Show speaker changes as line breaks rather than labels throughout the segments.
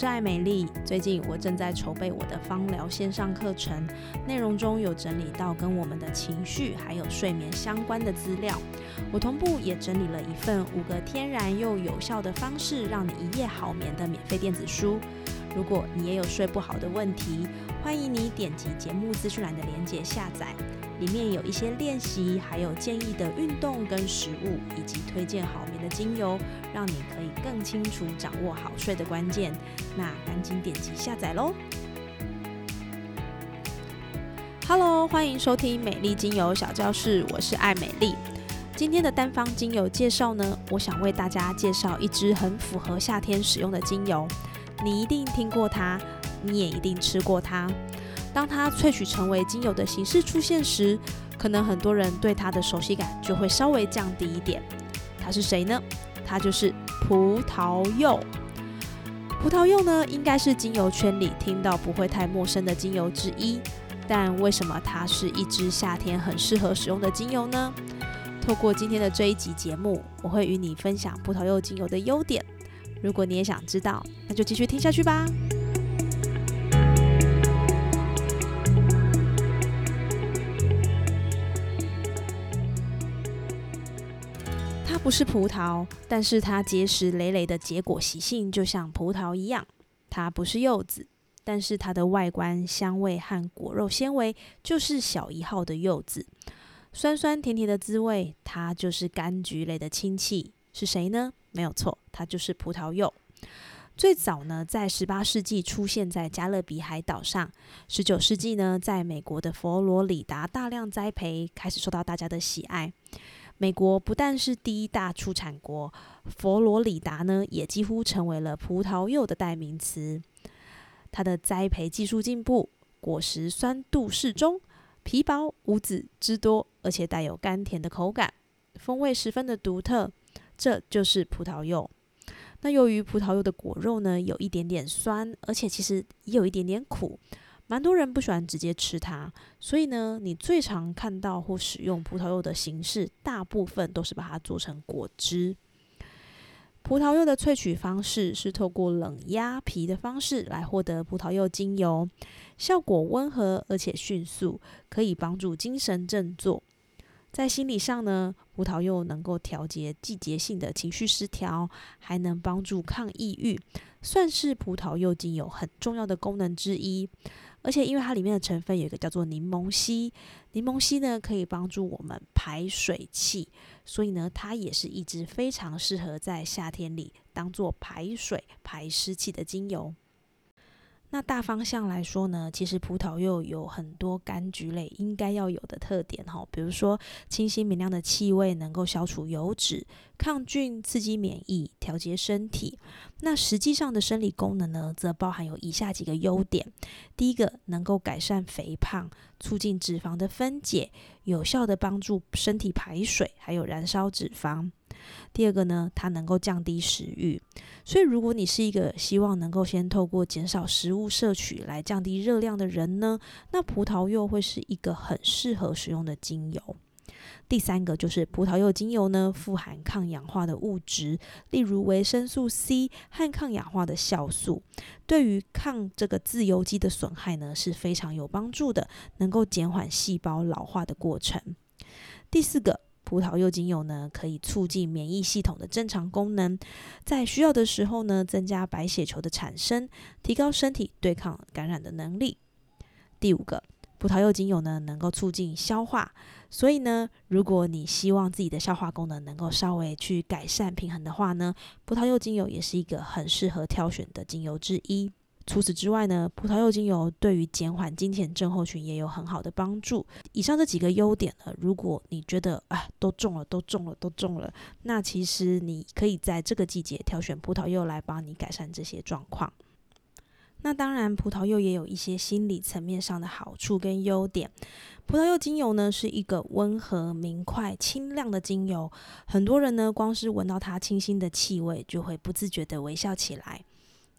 是艾美丽。最近我正在筹备我的芳疗线上课程，内容中有整理到跟我们的情绪还有睡眠相关的资料。我同步也整理了一份五个天然又有效的方式，让你一夜好眠的免费电子书。如果你也有睡不好的问题，欢迎你点击节目资讯栏的链接下载。里面有一些练习，还有建议的运动跟食物，以及推荐好眠的精油，让你可以更清楚掌握好睡的关键。那赶紧点击下载喽！Hello，欢迎收听美丽精油小教室，我是爱美丽。今天的单方精油介绍呢，我想为大家介绍一支很符合夏天使用的精油。你一定听过它，你也一定吃过它。当它萃取成为精油的形式出现时，可能很多人对它的熟悉感就会稍微降低一点。它是谁呢？它就是葡萄柚。葡萄柚呢，应该是精油圈里听到不会太陌生的精油之一。但为什么它是一支夏天很适合使用的精油呢？透过今天的这一集节目，我会与你分享葡萄柚精油的优点。如果你也想知道，那就继续听下去吧。它不是葡萄，但是它结实累累的结果习性就像葡萄一样。它不是柚子，但是它的外观、香味和果肉纤维就是小一号的柚子。酸酸甜甜的滋味，它就是柑橘类的亲戚。是谁呢？没有错，它就是葡萄柚。最早呢，在十八世纪出现在加勒比海岛上。十九世纪呢，在美国的佛罗里达大量栽培，开始受到大家的喜爱。美国不但是第一大出产国，佛罗里达呢也几乎成为了葡萄柚的代名词。它的栽培技术进步，果实酸度适中，皮薄无籽汁多，而且带有甘甜的口感，风味十分的独特。这就是葡萄柚。那由于葡萄柚的果肉呢有一点点酸，而且其实也有一点点苦。蛮多人不喜欢直接吃它，所以呢，你最常看到或使用葡萄柚的形式，大部分都是把它做成果汁。葡萄柚的萃取方式是透过冷压皮的方式来获得葡萄柚精油，效果温和而且迅速，可以帮助精神振作。在心理上呢，葡萄柚能够调节季节性的情绪失调，还能帮助抗抑郁，算是葡萄柚精油很重要的功能之一。而且，因为它里面的成分有一个叫做柠檬烯，柠檬烯呢可以帮助我们排水气，所以呢，它也是一支非常适合在夏天里当做排水排湿气的精油。那大方向来说呢，其实葡萄柚有很多柑橘类应该要有的特点哈，比如说清新明亮的气味能够消除油脂、抗菌、刺激免疫、调节身体。那实际上的生理功能呢，则包含有以下几个优点：第一个，能够改善肥胖，促进脂肪的分解，有效的帮助身体排水，还有燃烧脂肪。第二个呢，它能够降低食欲，所以如果你是一个希望能够先透过减少食物摄取来降低热量的人呢，那葡萄柚会是一个很适合使用的精油。第三个就是葡萄柚精油呢，富含抗氧化的物质，例如维生素 C 和抗氧化的酵素，对于抗这个自由基的损害呢是非常有帮助的，能够减缓细胞老化的过程。第四个。葡萄柚精油呢，可以促进免疫系统的正常功能，在需要的时候呢，增加白血球的产生，提高身体对抗感染的能力。第五个，葡萄柚精油呢，能够促进消化，所以呢，如果你希望自己的消化功能能够稍微去改善平衡的话呢，葡萄柚精油也是一个很适合挑选的精油之一。除此之外呢，葡萄柚精油对于减缓金钱症候群也有很好的帮助。以上这几个优点呢，如果你觉得啊都中了，都中了，都中了，那其实你可以在这个季节挑选葡萄柚来帮你改善这些状况。那当然，葡萄柚也有一些心理层面上的好处跟优点。葡萄柚精油呢，是一个温和、明快、清亮的精油，很多人呢，光是闻到它清新的气味，就会不自觉的微笑起来。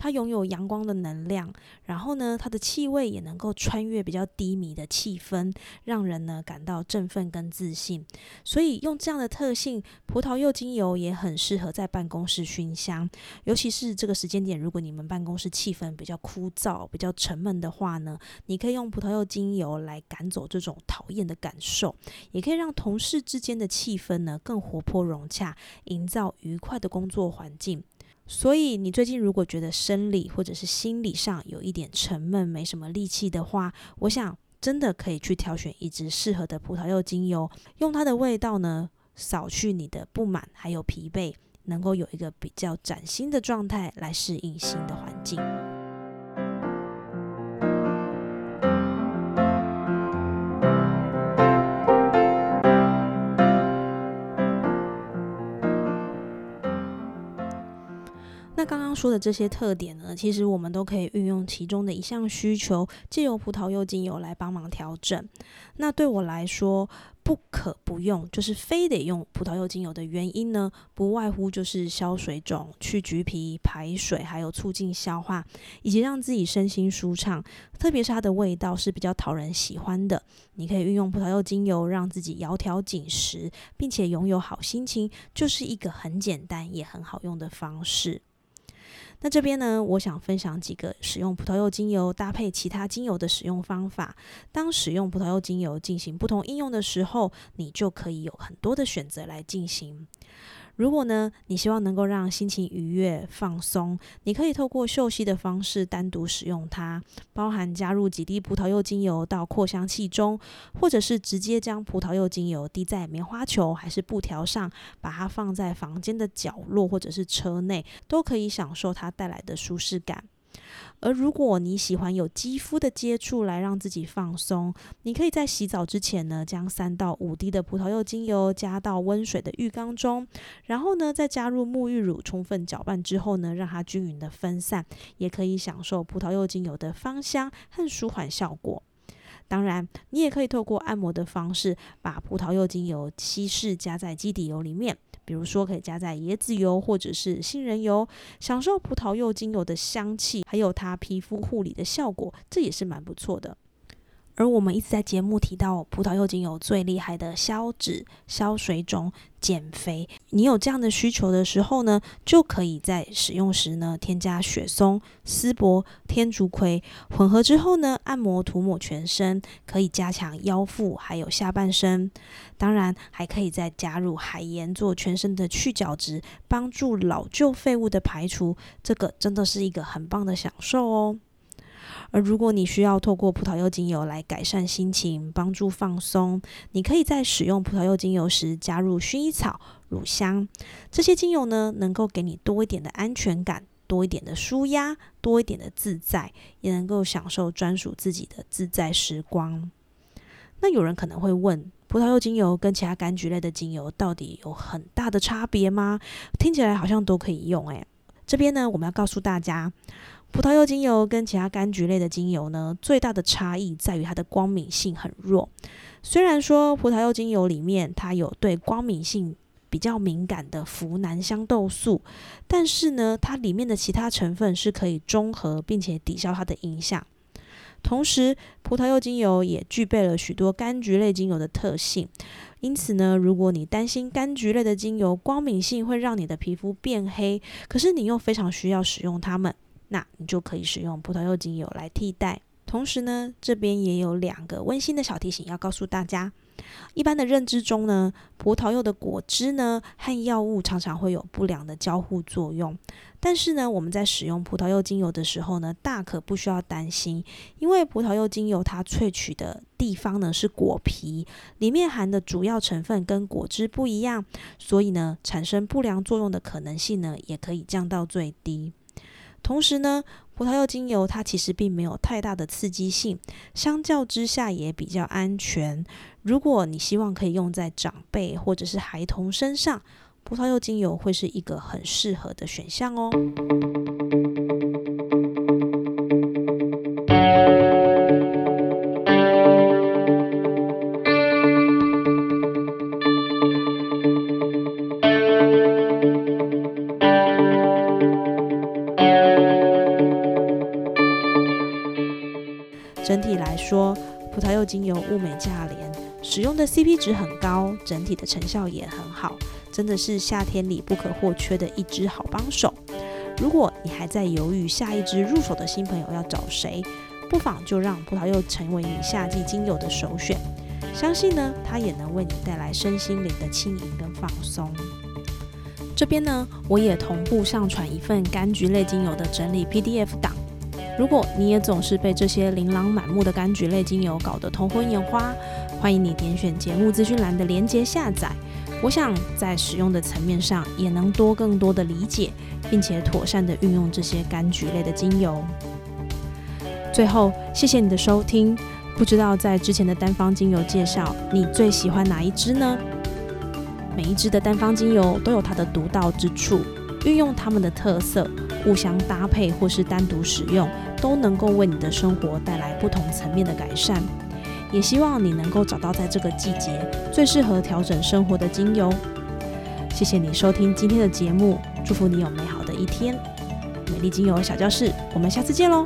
它拥有阳光的能量，然后呢，它的气味也能够穿越比较低迷的气氛，让人呢感到振奋跟自信。所以用这样的特性，葡萄柚精油也很适合在办公室熏香。尤其是这个时间点，如果你们办公室气氛比较枯燥、比较沉闷的话呢，你可以用葡萄柚精油来赶走这种讨厌的感受，也可以让同事之间的气氛呢更活泼融洽，营造愉快的工作环境。所以，你最近如果觉得生理或者是心理上有一点沉闷、没什么力气的话，我想真的可以去挑选一支适合的葡萄柚精油，用它的味道呢，扫去你的不满还有疲惫，能够有一个比较崭新的状态来适应新的环境。刚说的这些特点呢，其实我们都可以运用其中的一项需求，借由葡萄柚精油来帮忙调整。那对我来说，不可不用，就是非得用葡萄柚精油的原因呢，不外乎就是消水肿、去橘皮、排水，还有促进消化，以及让自己身心舒畅。特别是它的味道是比较讨人喜欢的，你可以运用葡萄柚精油让自己窈窕紧实，并且拥有好心情，就是一个很简单也很好用的方式。那这边呢，我想分享几个使用葡萄柚精油搭配其他精油的使用方法。当使用葡萄柚精油进行不同应用的时候，你就可以有很多的选择来进行。如果呢，你希望能够让心情愉悦、放松，你可以透过嗅吸的方式单独使用它，包含加入几滴葡萄柚精油到扩香器中，或者是直接将葡萄柚精油滴在棉花球还是布条上，把它放在房间的角落或者是车内，都可以享受它带来的舒适感。而如果你喜欢有肌肤的接触来让自己放松，你可以在洗澡之前呢，将三到五滴的葡萄柚精油加到温水的浴缸中，然后呢再加入沐浴乳，充分搅拌之后呢，让它均匀的分散，也可以享受葡萄柚精油的芳香和舒缓效果。当然，你也可以透过按摩的方式，把葡萄柚精油稀释加在基底油里面。比如说，可以加在椰子油或者是杏仁油，享受葡萄柚精油的香气，还有它皮肤护理的效果，这也是蛮不错的。而我们一直在节目提到葡萄柚精油最厉害的消脂、消水肿、减肥。你有这样的需求的时候呢，就可以在使用时呢添加雪松、丝柏、天竺葵混合之后呢，按摩涂抹全身，可以加强腰腹还有下半身。当然，还可以再加入海盐做全身的去角质，帮助老旧废物的排除。这个真的是一个很棒的享受哦。而如果你需要透过葡萄柚精油来改善心情、帮助放松，你可以在使用葡萄柚精油时加入薰衣草、乳香这些精油呢，能够给你多一点的安全感、多一点的舒压、多一点的自在，也能够享受专属自己的自在时光。那有人可能会问，葡萄柚精油跟其他柑橘类的精油到底有很大的差别吗？听起来好像都可以用，诶，这边呢，我们要告诉大家。葡萄柚精油跟其他柑橘类的精油呢，最大的差异在于它的光敏性很弱。虽然说葡萄柚精油里面它有对光敏性比较敏感的呋喃香豆素，但是呢，它里面的其他成分是可以中和并且抵消它的影响。同时，葡萄柚精油也具备了许多柑橘类精油的特性，因此呢，如果你担心柑橘类的精油光敏性会让你的皮肤变黑，可是你又非常需要使用它们。那你就可以使用葡萄柚精油来替代。同时呢，这边也有两个温馨的小提醒要告诉大家。一般的认知中呢，葡萄柚的果汁呢和药物常常会有不良的交互作用。但是呢，我们在使用葡萄柚精油的时候呢，大可不需要担心，因为葡萄柚精油它萃取的地方呢是果皮，里面含的主要成分跟果汁不一样，所以呢，产生不良作用的可能性呢也可以降到最低。同时呢，葡萄柚精油它其实并没有太大的刺激性，相较之下也比较安全。如果你希望可以用在长辈或者是孩童身上，葡萄柚精油会是一个很适合的选项哦。整体来说，葡萄柚精油物美价廉，使用的 CP 值很高，整体的成效也很好，真的是夏天里不可或缺的一支好帮手。如果你还在犹豫下一支入手的新朋友要找谁，不妨就让葡萄柚成为你夏季精油的首选。相信呢，它也能为你带来身心灵的轻盈跟放松。这边呢，我也同步上传一份柑橘类精油的整理 PDF 档。如果你也总是被这些琳琅满目的柑橘类精油搞得头昏眼花，欢迎你点选节目资讯栏的连接下载。我想在使用的层面上，也能多更多的理解，并且妥善的运用这些柑橘类的精油。最后，谢谢你的收听。不知道在之前的单方精油介绍，你最喜欢哪一支呢？每一支的单方精油都有它的独到之处，运用它们的特色，互相搭配或是单独使用，都能够为你的生活带来不同层面的改善。也希望你能够找到在这个季节最适合调整生活的精油。谢谢你收听今天的节目，祝福你有美好的一天。美丽精油小教室，我们下次见喽！